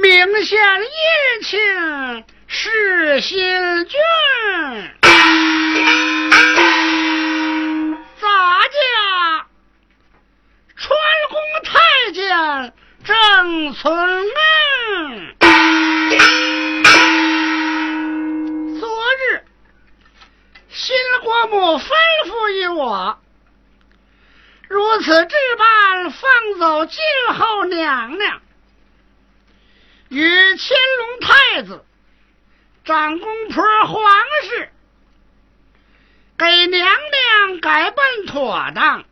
明县宴请世新君，咱家，川宫太监郑存恩。昨日新国母吩咐于我，如此这般放走静候娘娘。与乾隆太子、长公婆、皇室，给娘娘改办妥当。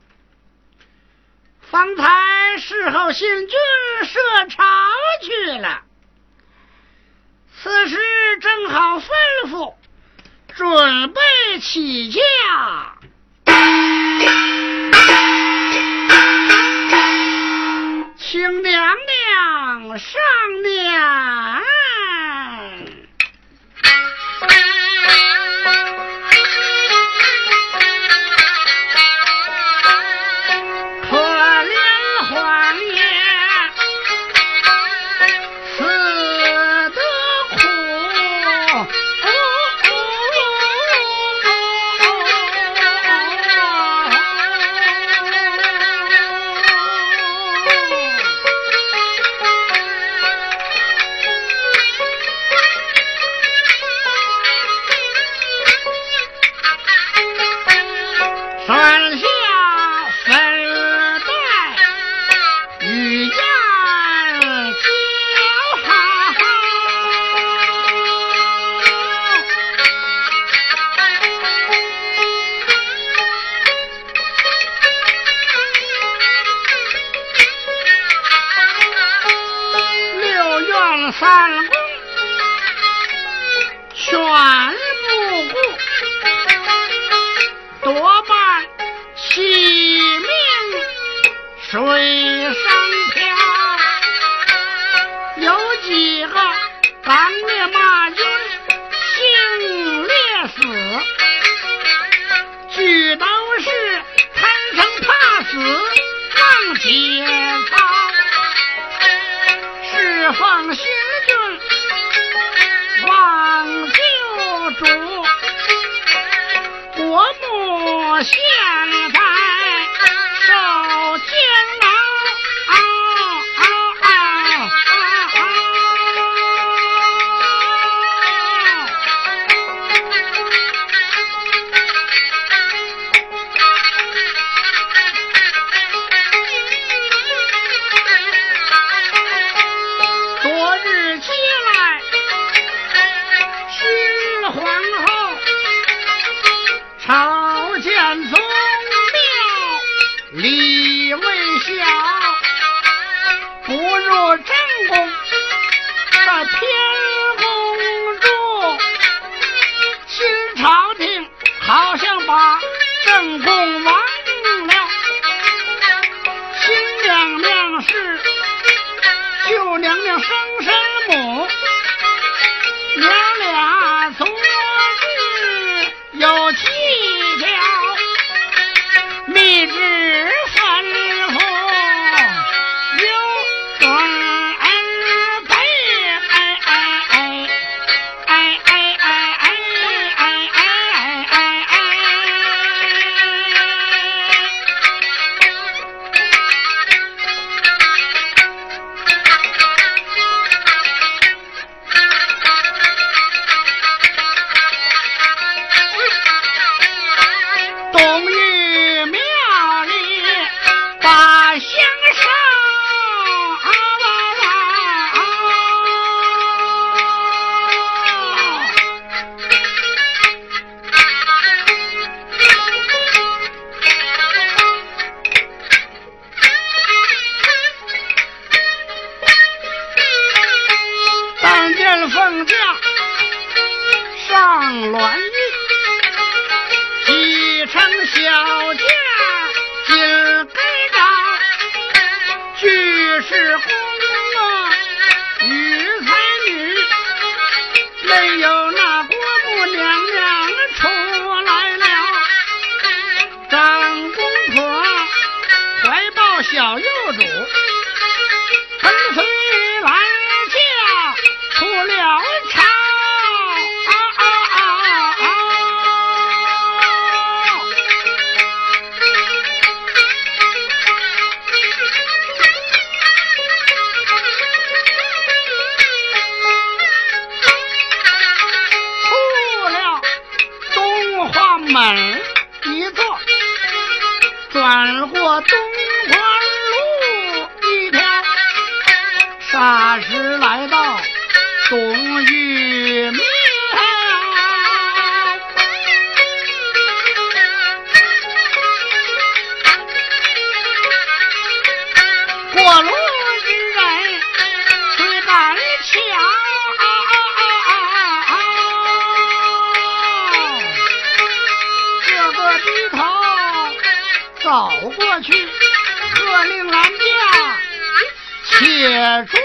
方才侍候新君设朝去了，此时正好吩咐准备起驾，请娘娘上殿。三去，喝令俺家且住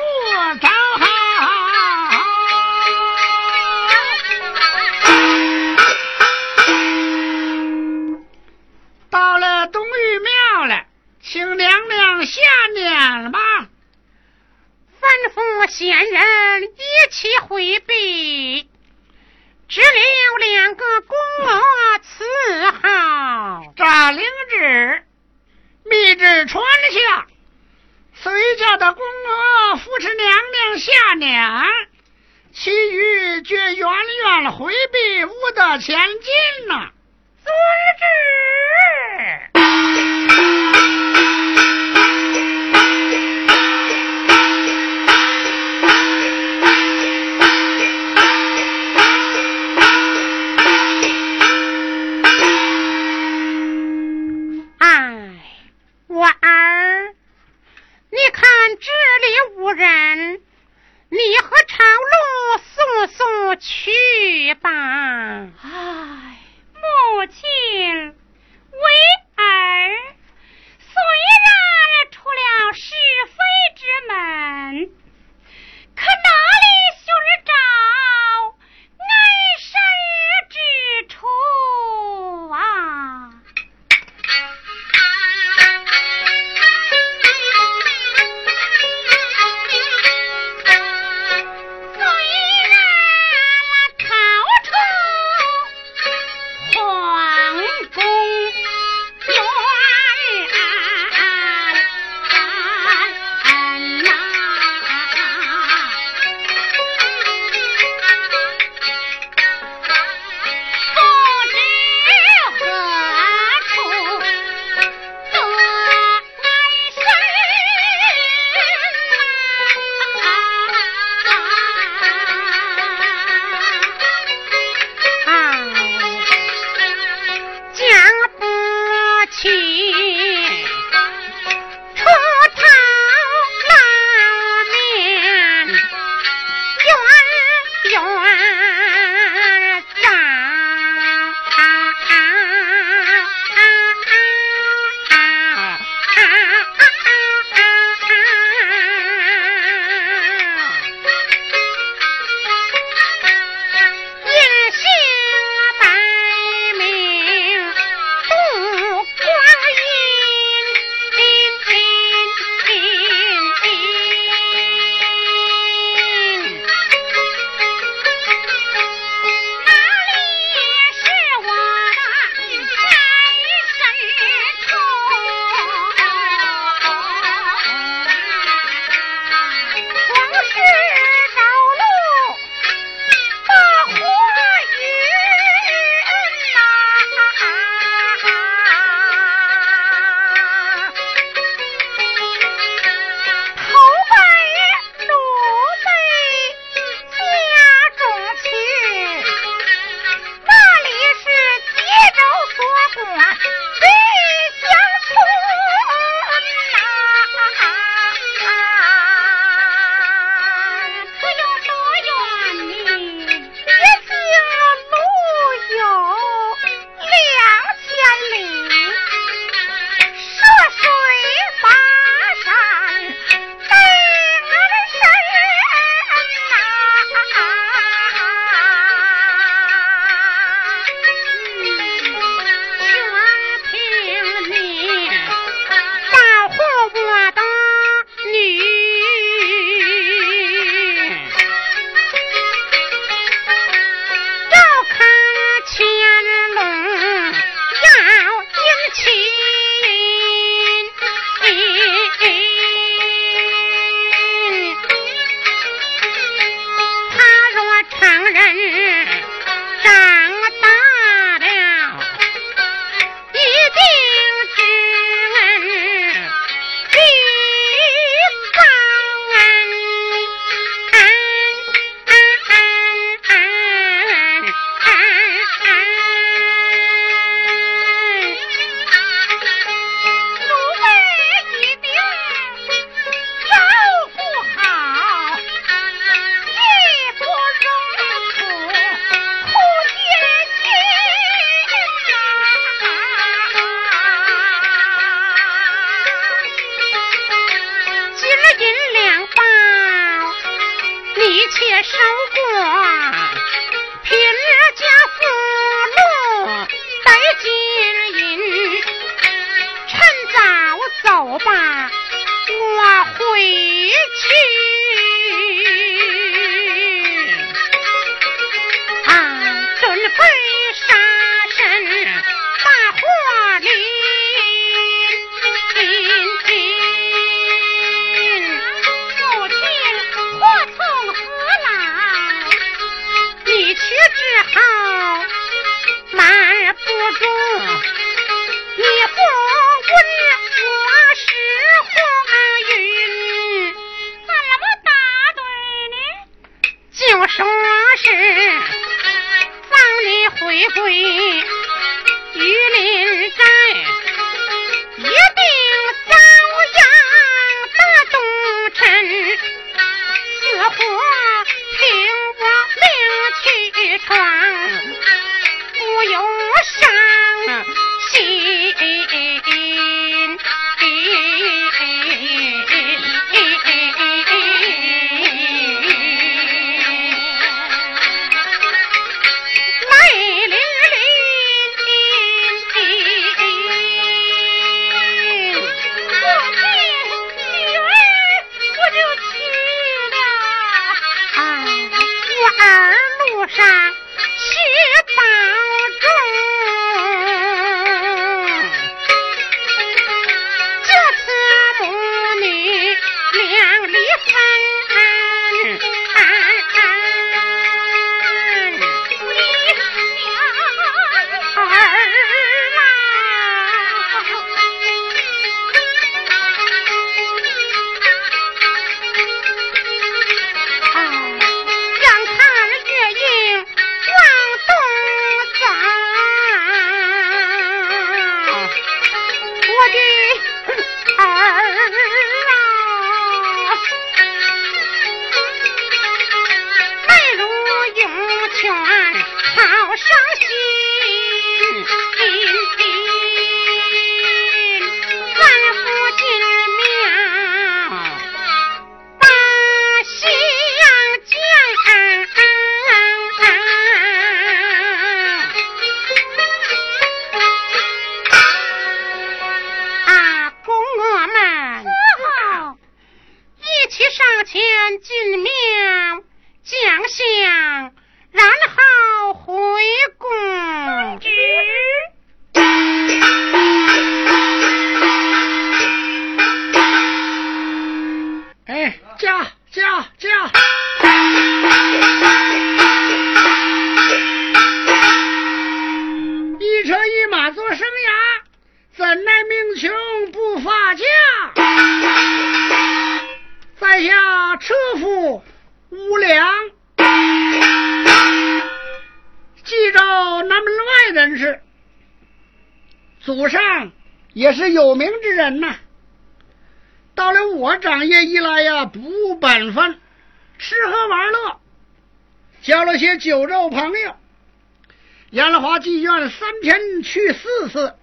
天去四次，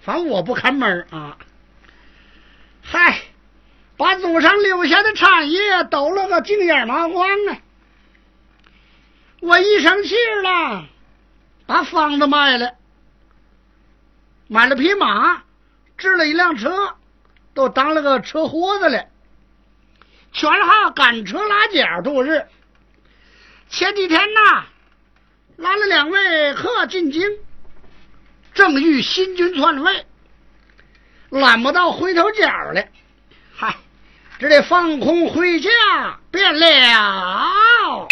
反正我不看门啊。嗨，把祖上留下的产业抖了个净眼麻光啊！我一生气了，把房子卖了。买了匹马，置了一辆车，都当了个车货子了，全靠赶车拉脚度日。前几天呐，拉了两位客进京，正欲新军篡位，揽不到回头脚了，嗨，只得放空回家便了。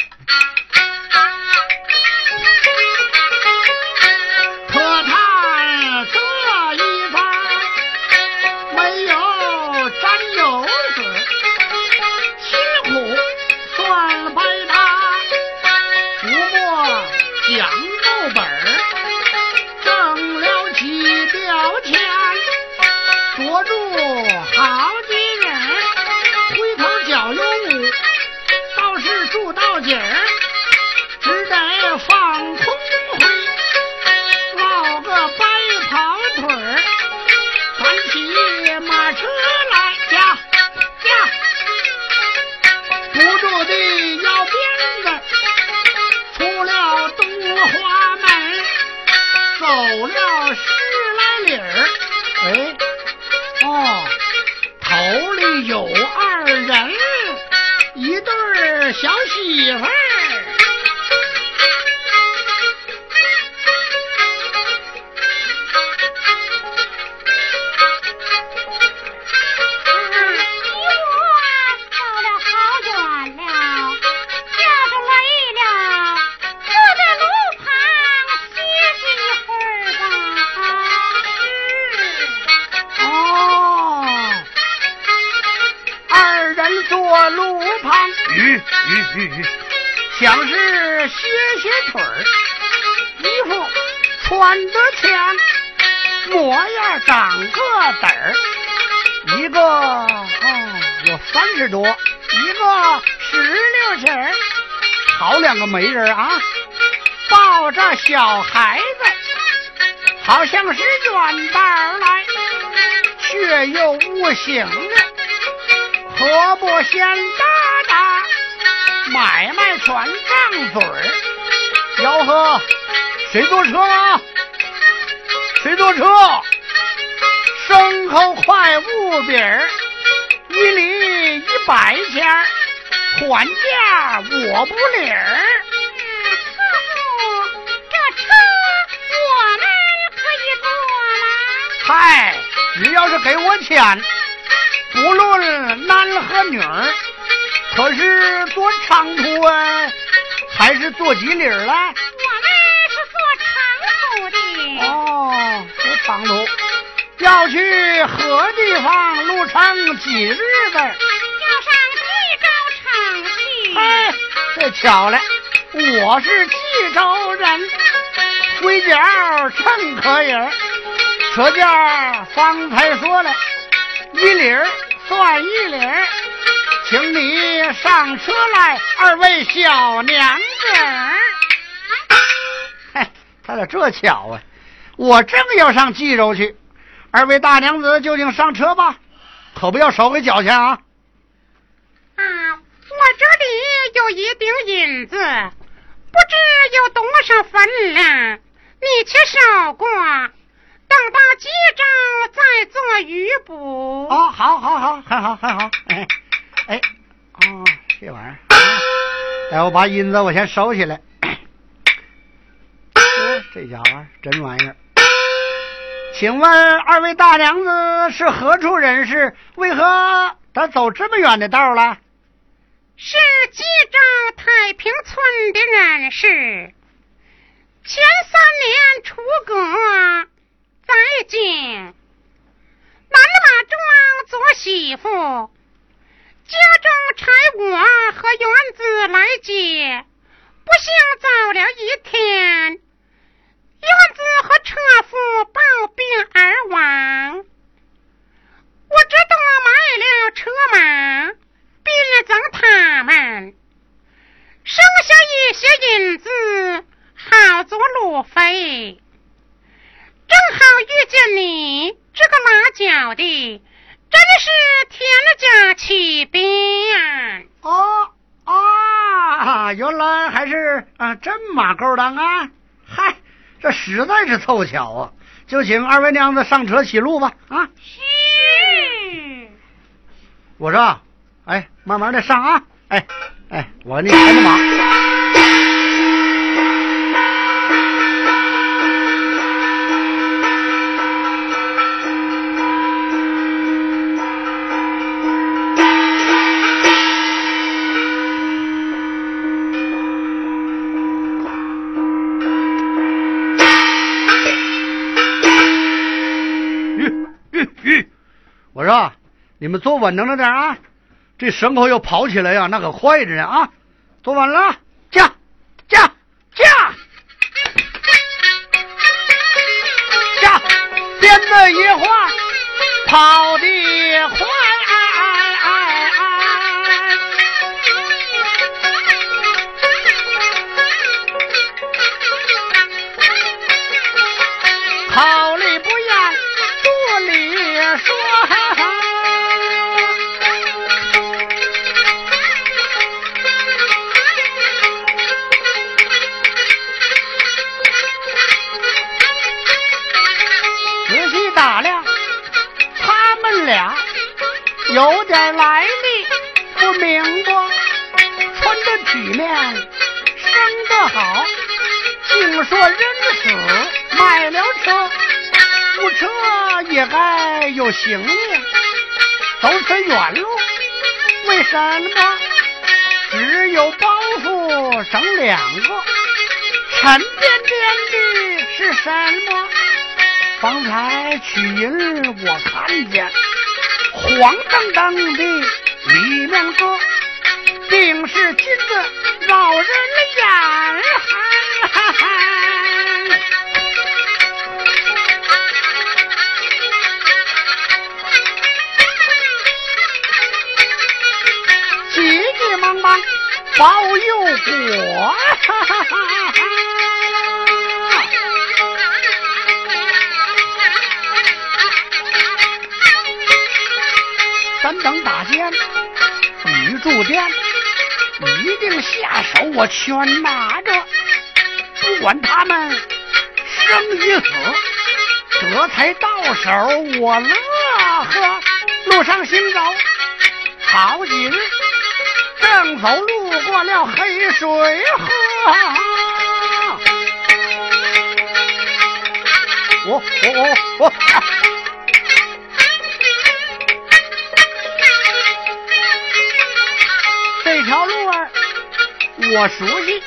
谁坐车啊？谁坐车？牲口快五饼儿，一里一百钱儿，还价我不理这车我们可以坐吗？嗨，只要是给我钱，不论男和女儿。可是坐长途啊，还是坐几里儿我哦，坐长途，要去何地方？路程几日子？要上冀州城去。哎，这巧了，我是冀州人，回脚乘可以。车价方才说了，一里儿算一里儿。请你上车来，二位小娘子。嘿，他咋这巧啊？我正要上冀州去，二位大娘子就请上车吧，可不要少给脚钱啊！啊，我这里有一锭银子，不知有多少分量，你且少过，等到冀州再做余补。哦，好好好，很好很好，哎。哎，哦，这玩意儿，待我把银子我先收起来。这家伙真玩意儿。请问二位大娘子是何处人士？为何他走这么远的道了？是冀州太平村的人士。前三年出阁，在京南马庄做媳妇。家中差我和园子来接，不幸早了一天，园子和车夫暴病而亡。我只多买了车马，并赠他们，剩下一些银子，好做路费。正好遇见你这个拉脚的。真的是天了家起兵哦啊！原来还是啊这马勾当啊！嗨，这实在是凑巧啊！就请二位娘子上车起路吧啊！是。我说，哎，慢慢的上啊！哎哎，我给你开着马。你们坐稳当着点啊！这牲口要跑起来呀，那可快着呢啊！坐稳了，不明白，穿得体面，生得好，净说人死买了车，无车也该有行李，走此远路，为什么只有包袱整两个？沉甸甸的是什么？方才取银我看见。黄澄澄的里面说定是金子绕人眼急急忙忙保佑我哈哈哈等打尖，你住店，一定下手，我全拿着，不管他们生与死，这才到手，我乐呵。路上行走好几日，正走路过了黑水河，我我我。条路儿我熟悉，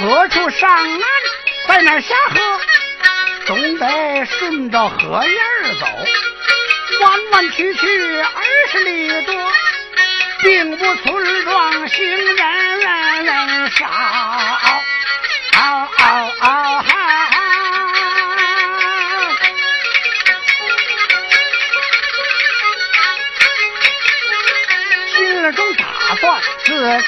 何处上岸，在哪下河，总得顺着河沿儿走，弯弯曲曲二十里多，并不村庄行人少。自知船，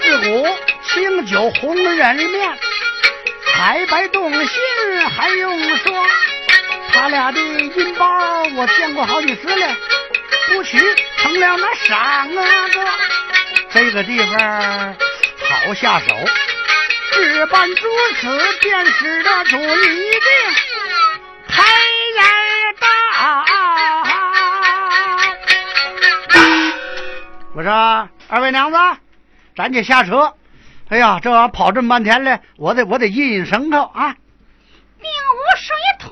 自古清酒红人面，彩白动心还用说？他俩的银包我见过好几次了，不取成了那三个，这个地方好下手。事办如此，便使得主意定开眼大。我说二位娘子，咱就下车。哎呀，这玩意跑这么半天了，我得我得印印牲口啊。并无水桶，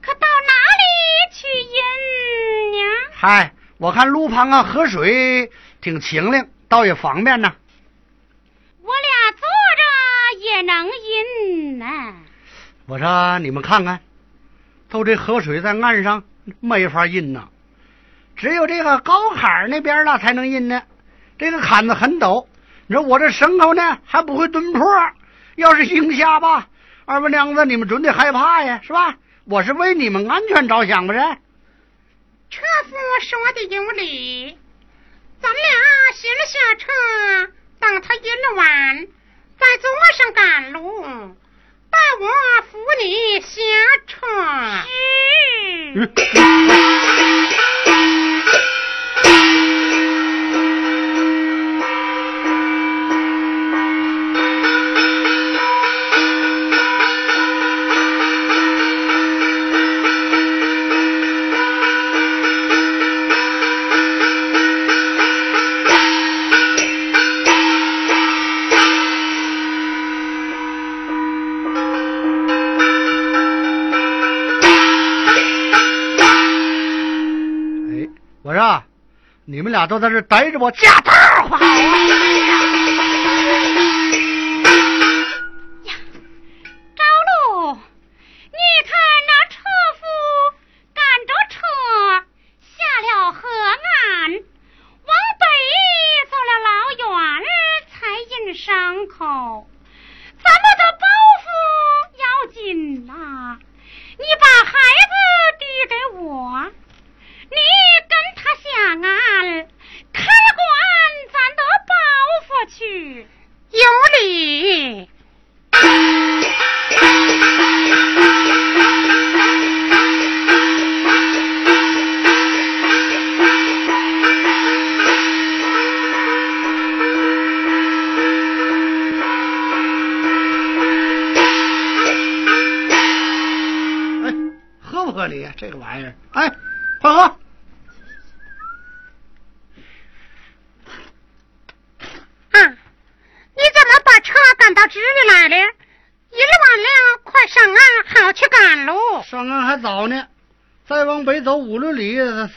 可到哪里去印呢？嗨，我看路旁啊河水挺清灵，倒也方便呢。也能饮呢。我说你们看看，都这河水在岸上没法饮呐，只有这个高坎那边了才能饮呢。这个坎子很陡，你说我这牲口呢还不会蹲坡，要是行下吧，二位娘子你们准得害怕呀，是吧？我是为你们安全着想不是？车夫说的有理，咱俩先下车，等他饮了完。再坐上赶路，待我扶你下车。你们俩都在这待着，吧驾到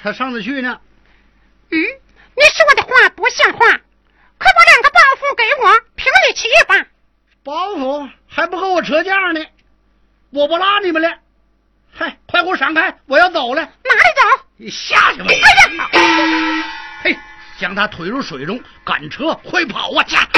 才上得去呢。嗯，你说的话不像话，快把两个包袱给我，凭你去吧。包袱还不够我车价呢，我不拉你们了。嗨，快给我闪开，我要走了。哪里走？你下去吧。哎呀，嘿，将他推入水中，赶车快跑啊！驾！